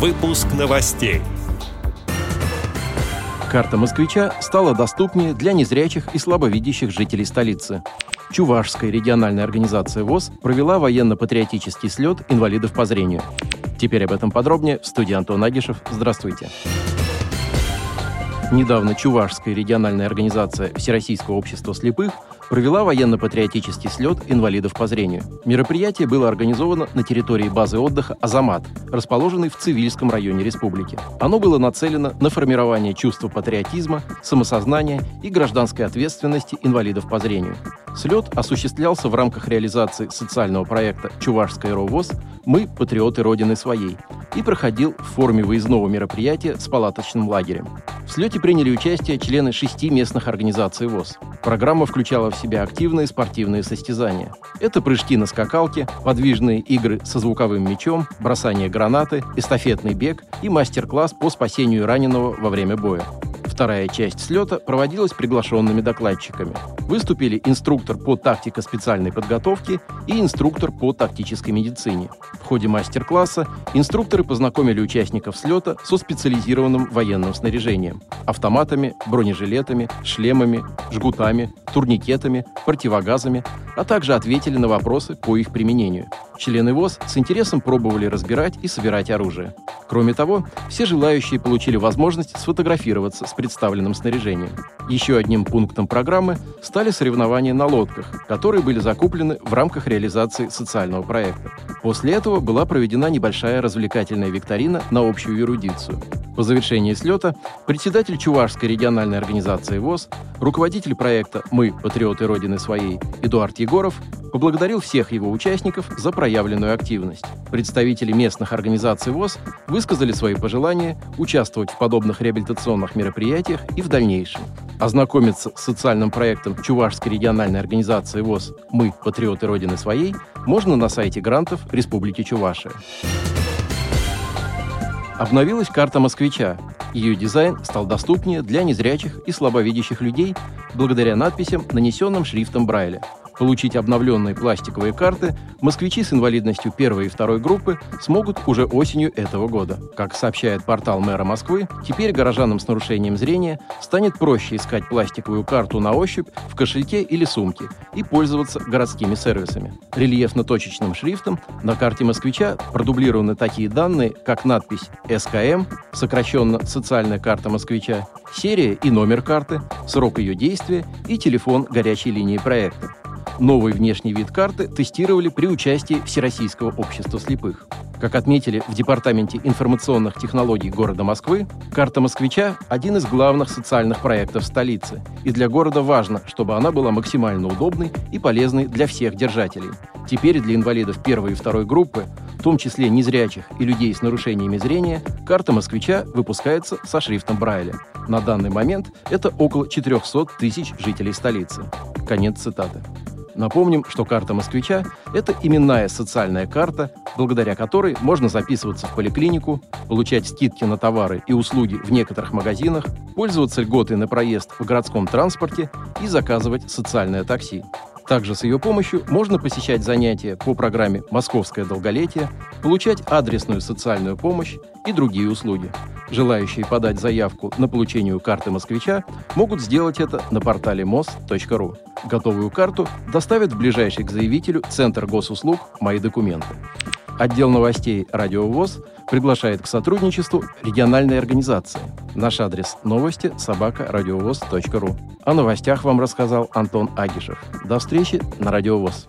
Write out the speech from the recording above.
Выпуск новостей. Карта москвича стала доступнее для незрячих и слабовидящих жителей столицы. Чувашская региональная организация ВОЗ провела военно-патриотический слет инвалидов по зрению. Теперь об этом подробнее в студии Антон Агишев. Здравствуйте. Недавно Чувашская региональная организация Всероссийского общества слепых провела военно-патриотический слет инвалидов по зрению. Мероприятие было организовано на территории базы отдыха «Азамат», расположенной в Цивильском районе республики. Оно было нацелено на формирование чувства патриотизма, самосознания и гражданской ответственности инвалидов по зрению. Слет осуществлялся в рамках реализации социального проекта «Чувашская РОВОЗ. Мы – патриоты Родины своей» и проходил в форме выездного мероприятия с палаточным лагерем. В слете приняли участие члены шести местных организаций ВОЗ. Программа включала в себя активные спортивные состязания. Это прыжки на скакалке, подвижные игры со звуковым мячом, бросание гранаты, эстафетный бег и мастер-класс по спасению раненого во время боя. Вторая часть слета проводилась приглашенными докладчиками. Выступили инструктор по тактико-специальной подготовке и инструктор по тактической медицине. Ходе мастер-класса инструкторы познакомили участников слета со специализированным военным снаряжением – автоматами, бронежилетами, шлемами, жгутами, турникетами, противогазами, а также ответили на вопросы по их применению. Члены ВОЗ с интересом пробовали разбирать и собирать оружие. Кроме того, все желающие получили возможность сфотографироваться с представленным снаряжением. Еще одним пунктом программы стали соревнования на лодках, которые были закуплены в рамках реализации социального проекта. После этого была проведена небольшая развлекательная викторина на общую эрудицию. По завершении слета председатель Чувашской региональной организации ВОЗ, руководитель проекта «Мы – патриоты Родины своей» Эдуард Егоров поблагодарил всех его участников за проявленную активность. Представители местных организаций ВОЗ высказали свои пожелания участвовать в подобных реабилитационных мероприятиях и в дальнейшем. Ознакомиться с социальным проектом Чувашской региональной организации ВОЗ «Мы – патриоты Родины своей» можно на сайте грантов Республики Чувашия. Обновилась карта москвича. Ее дизайн стал доступнее для незрячих и слабовидящих людей благодаря надписям, нанесенным шрифтом Брайля – Получить обновленные пластиковые карты москвичи с инвалидностью первой и второй группы смогут уже осенью этого года. Как сообщает портал мэра Москвы, теперь горожанам с нарушением зрения станет проще искать пластиковую карту на ощупь в кошельке или сумке и пользоваться городскими сервисами. Рельефно-точечным шрифтом на карте москвича продублированы такие данные, как надпись «СКМ», сокращенно «Социальная карта москвича», серия и номер карты, срок ее действия и телефон горячей линии проекта. Новый внешний вид карты тестировали при участии Всероссийского общества слепых. Как отметили в Департаменте информационных технологий города Москвы, карта москвича – один из главных социальных проектов столицы, и для города важно, чтобы она была максимально удобной и полезной для всех держателей. Теперь для инвалидов первой и второй группы, в том числе незрячих и людей с нарушениями зрения, карта москвича выпускается со шрифтом Брайля. На данный момент это около 400 тысяч жителей столицы. Конец цитаты. Напомним, что карта москвича – это именная социальная карта, благодаря которой можно записываться в поликлинику, получать скидки на товары и услуги в некоторых магазинах, пользоваться льготой на проезд в городском транспорте и заказывать социальное такси. Также с ее помощью можно посещать занятия по программе «Московское долголетие», получать адресную социальную помощь и другие услуги. Желающие подать заявку на получение карты москвича могут сделать это на портале mos.ru. Готовую карту доставят в ближайший к заявителю Центр госуслуг «Мои документы». Отдел новостей «Радио ВОЗ» приглашает к сотрудничеству региональной организации. Наш адрес новости – собакарадиовоз.ру. О новостях вам рассказал Антон Агишев. До встречи на Радио ВОЗ.